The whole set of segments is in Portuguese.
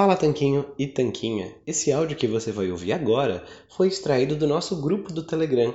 Fala Tanquinho e Tanquinha. Esse áudio que você vai ouvir agora foi extraído do nosso grupo do Telegram.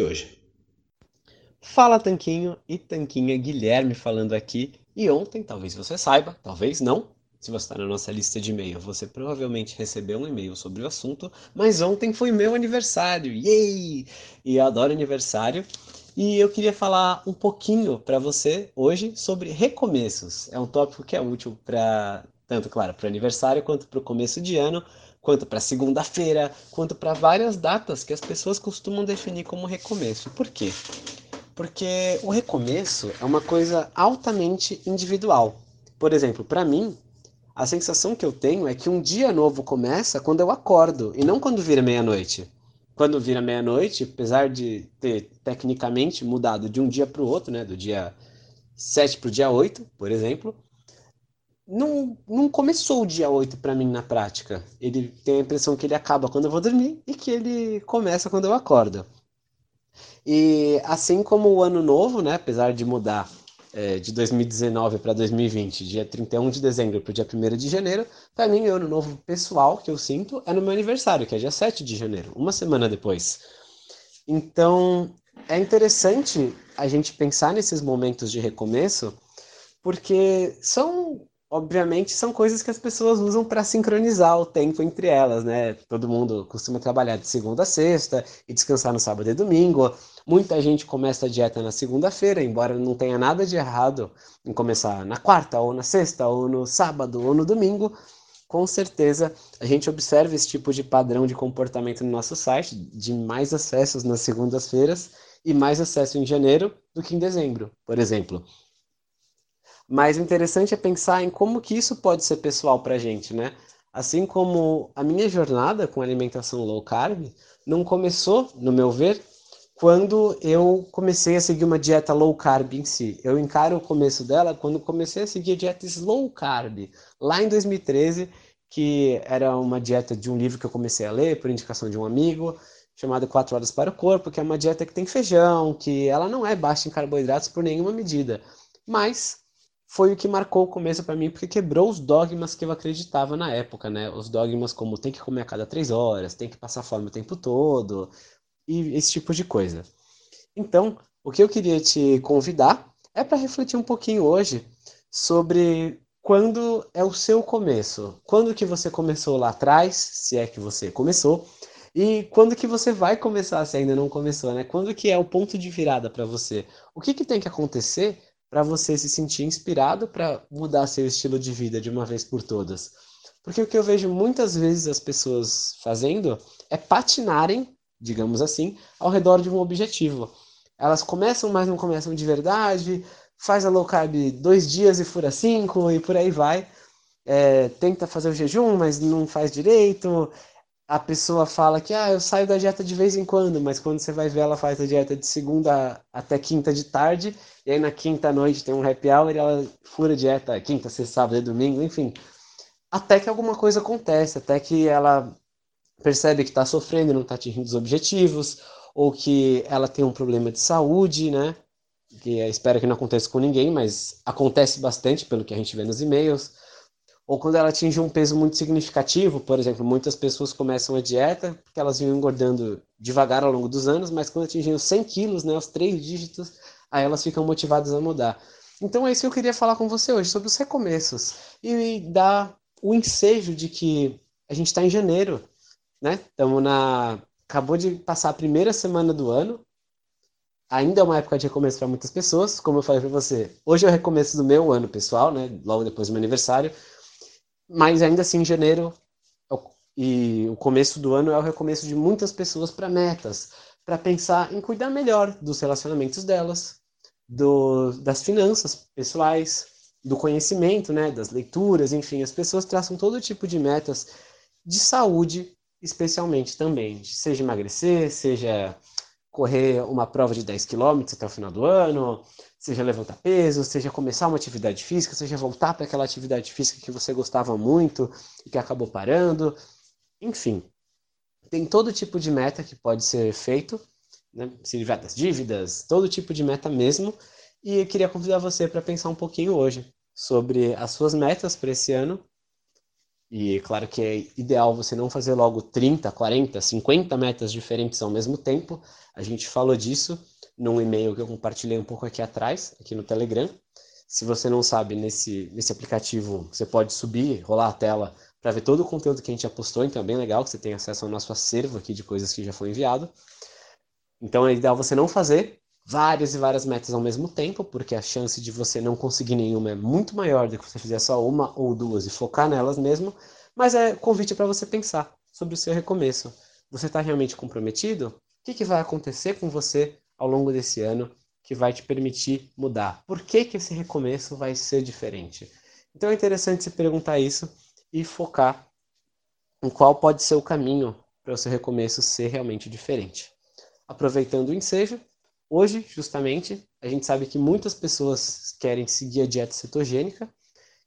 hoje. Fala Tanquinho e Tanquinha Guilherme falando aqui. E ontem, talvez você saiba, talvez não, se você está na nossa lista de e-mail, você provavelmente recebeu um e-mail sobre o assunto, mas ontem foi meu aniversário, yay! E eu adoro aniversário. E eu queria falar um pouquinho para você hoje sobre recomeços. É um tópico que é útil para tanto, claro, para aniversário quanto para o começo de ano, quanto para segunda-feira, quanto para várias datas que as pessoas costumam definir como recomeço. Por quê? Porque o recomeço é uma coisa altamente individual. Por exemplo, para mim, a sensação que eu tenho é que um dia novo começa quando eu acordo e não quando vira meia-noite. Quando vira meia-noite, apesar de ter tecnicamente mudado de um dia para o outro, né, do dia 7 para o dia 8, por exemplo, não, não começou o dia 8 para mim na prática. Ele tem a impressão que ele acaba quando eu vou dormir e que ele começa quando eu acordo. E assim como o ano novo, né, apesar de mudar é, de 2019 para 2020, dia 31 de dezembro para o dia 1 de janeiro, para mim, o ano novo pessoal que eu sinto é no meu aniversário, que é dia 7 de janeiro, uma semana depois. Então, é interessante a gente pensar nesses momentos de recomeço, porque são obviamente, são coisas que as pessoas usam para sincronizar o tempo entre elas, né? Todo mundo costuma trabalhar de segunda a sexta e descansar no sábado e domingo. Muita gente começa a dieta na segunda-feira, embora não tenha nada de errado em começar na quarta, ou na sexta, ou no sábado, ou no domingo. Com certeza, a gente observa esse tipo de padrão de comportamento no nosso site, de mais acessos nas segundas-feiras e mais acesso em janeiro do que em dezembro, por exemplo. Mas o interessante é pensar em como que isso pode ser pessoal para a gente, né? Assim como a minha jornada com alimentação low carb não começou, no meu ver, quando eu comecei a seguir uma dieta low carb em si. Eu encaro o começo dela quando comecei a seguir a dieta slow carb, lá em 2013, que era uma dieta de um livro que eu comecei a ler por indicação de um amigo, chamado 4 horas para o corpo, que é uma dieta que tem feijão, que ela não é baixa em carboidratos por nenhuma medida, mas foi o que marcou o começo para mim, porque quebrou os dogmas que eu acreditava na época, né? Os dogmas como tem que comer a cada três horas, tem que passar fome o tempo todo, e esse tipo de coisa. Então, o que eu queria te convidar é para refletir um pouquinho hoje sobre quando é o seu começo. Quando que você começou lá atrás, se é que você começou, e quando que você vai começar se ainda não começou, né? Quando que é o ponto de virada para você? O que que tem que acontecer para você se sentir inspirado para mudar seu estilo de vida de uma vez por todas. Porque o que eu vejo muitas vezes as pessoas fazendo é patinarem, digamos assim, ao redor de um objetivo. Elas começam, mas não começam de verdade, faz a low carb dois dias e fura cinco e por aí vai. É, tenta fazer o jejum, mas não faz direito, a pessoa fala que ah, eu saio da dieta de vez em quando, mas quando você vai ver, ela faz a dieta de segunda até quinta de tarde, e aí na quinta noite tem um happy hour e ela fura a dieta quinta, sexta, sábado e domingo, enfim. Até que alguma coisa acontece, até que ela percebe que está sofrendo, não está atingindo os objetivos, ou que ela tem um problema de saúde, né? que espero que não aconteça com ninguém, mas acontece bastante pelo que a gente vê nos e-mails, ou quando ela atinge um peso muito significativo, por exemplo, muitas pessoas começam a dieta porque elas vinham engordando devagar ao longo dos anos, mas quando atingem os 100 quilos, né, os três dígitos, aí elas ficam motivadas a mudar. Então é isso que eu queria falar com você hoje, sobre os recomeços, e dar o ensejo de que a gente está em janeiro, né? Estamos na... Acabou de passar a primeira semana do ano, ainda é uma época de recomeço para muitas pessoas, como eu falei para você. Hoje é o recomeço do meu ano pessoal, né? Logo depois do meu aniversário. Mas ainda assim, janeiro é e o começo do ano é o recomeço de muitas pessoas para metas, para pensar em cuidar melhor dos relacionamentos delas, do, das finanças pessoais, do conhecimento, né, das leituras, enfim, as pessoas traçam todo tipo de metas de saúde, especialmente também, seja emagrecer, seja correr uma prova de 10 km até o final do ano, seja levantar peso, seja começar uma atividade física, seja voltar para aquela atividade física que você gostava muito e que acabou parando. Enfim, tem todo tipo de meta que pode ser feito, né? se livrar das dívidas, todo tipo de meta mesmo. E eu queria convidar você para pensar um pouquinho hoje sobre as suas metas para esse ano e claro que é ideal você não fazer logo 30, 40, 50 metas diferentes ao mesmo tempo. A gente falou disso num e-mail que eu compartilhei um pouco aqui atrás, aqui no Telegram. Se você não sabe, nesse, nesse aplicativo você pode subir, rolar a tela para ver todo o conteúdo que a gente já postou, então é bem legal que você tenha acesso ao nosso acervo aqui de coisas que já foi enviado. Então é ideal você não fazer várias e várias metas ao mesmo tempo, porque a chance de você não conseguir nenhuma é muito maior do que você fizer só uma ou duas e focar nelas mesmo. Mas é convite para você pensar sobre o seu recomeço. Você está realmente comprometido? O que, que vai acontecer com você ao longo desse ano que vai te permitir mudar? Por que, que esse recomeço vai ser diferente? Então é interessante se perguntar isso e focar em qual pode ser o caminho para o seu recomeço ser realmente diferente. Aproveitando o ensejo, Hoje, justamente, a gente sabe que muitas pessoas querem seguir a dieta cetogênica,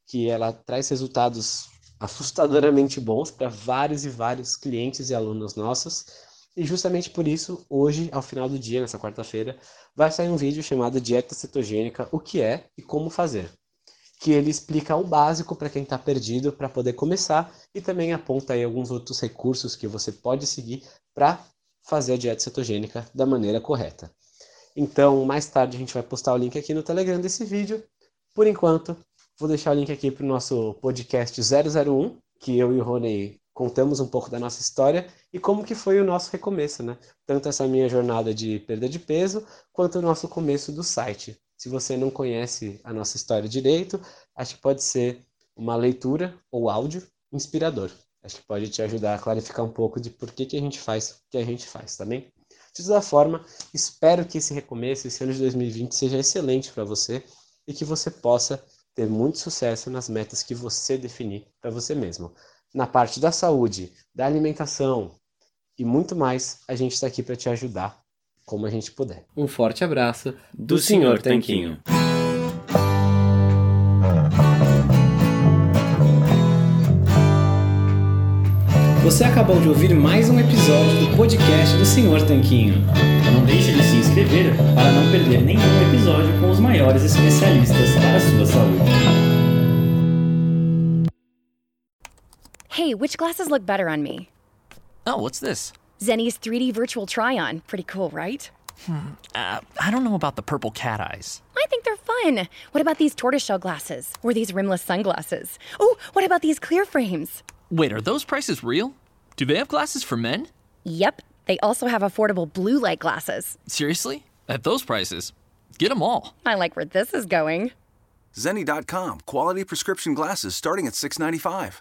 que ela traz resultados assustadoramente bons para vários e vários clientes e alunos nossos. E justamente por isso, hoje, ao final do dia, nessa quarta-feira, vai sair um vídeo chamado Dieta Cetogênica: O que é e como fazer. Que ele explica o básico para quem está perdido para poder começar e também aponta aí alguns outros recursos que você pode seguir para fazer a dieta cetogênica da maneira correta. Então, mais tarde a gente vai postar o link aqui no Telegram desse vídeo. Por enquanto, vou deixar o link aqui para o nosso podcast 001, que eu e o Rony contamos um pouco da nossa história e como que foi o nosso recomeço, né? Tanto essa minha jornada de perda de peso, quanto o nosso começo do site. Se você não conhece a nossa história direito, acho que pode ser uma leitura ou áudio inspirador. Acho que pode te ajudar a clarificar um pouco de por que, que a gente faz o que a gente faz, tá bem? De toda forma, espero que esse recomeço, esse ano de 2020, seja excelente para você e que você possa ter muito sucesso nas metas que você definir para você mesmo. Na parte da saúde, da alimentação e muito mais, a gente está aqui para te ajudar como a gente puder. Um forte abraço do, do Sr. Tanquinho. Você acabou de ouvir mais um episódio do podcast do Senhor Tanquinho. Não deixe de se inscrever para não perder nenhum episódio com os maiores especialistas para a sua saúde. Hey, which glasses look better on me? Oh, what's this? Zenny's 3D virtual try-on. Pretty cool, right? Hmm. Uh, I don't know about the purple cat eyes. I think they're fun. What about these tortoiseshell glasses? Or these rimless sunglasses? Oh, what about these clear frames? Wait, are those prices real? Do they have glasses for men? Yep. They also have affordable blue light glasses. Seriously? At those prices? Get them all. I like where this is going. Zenni.com. Quality prescription glasses starting at $6.95.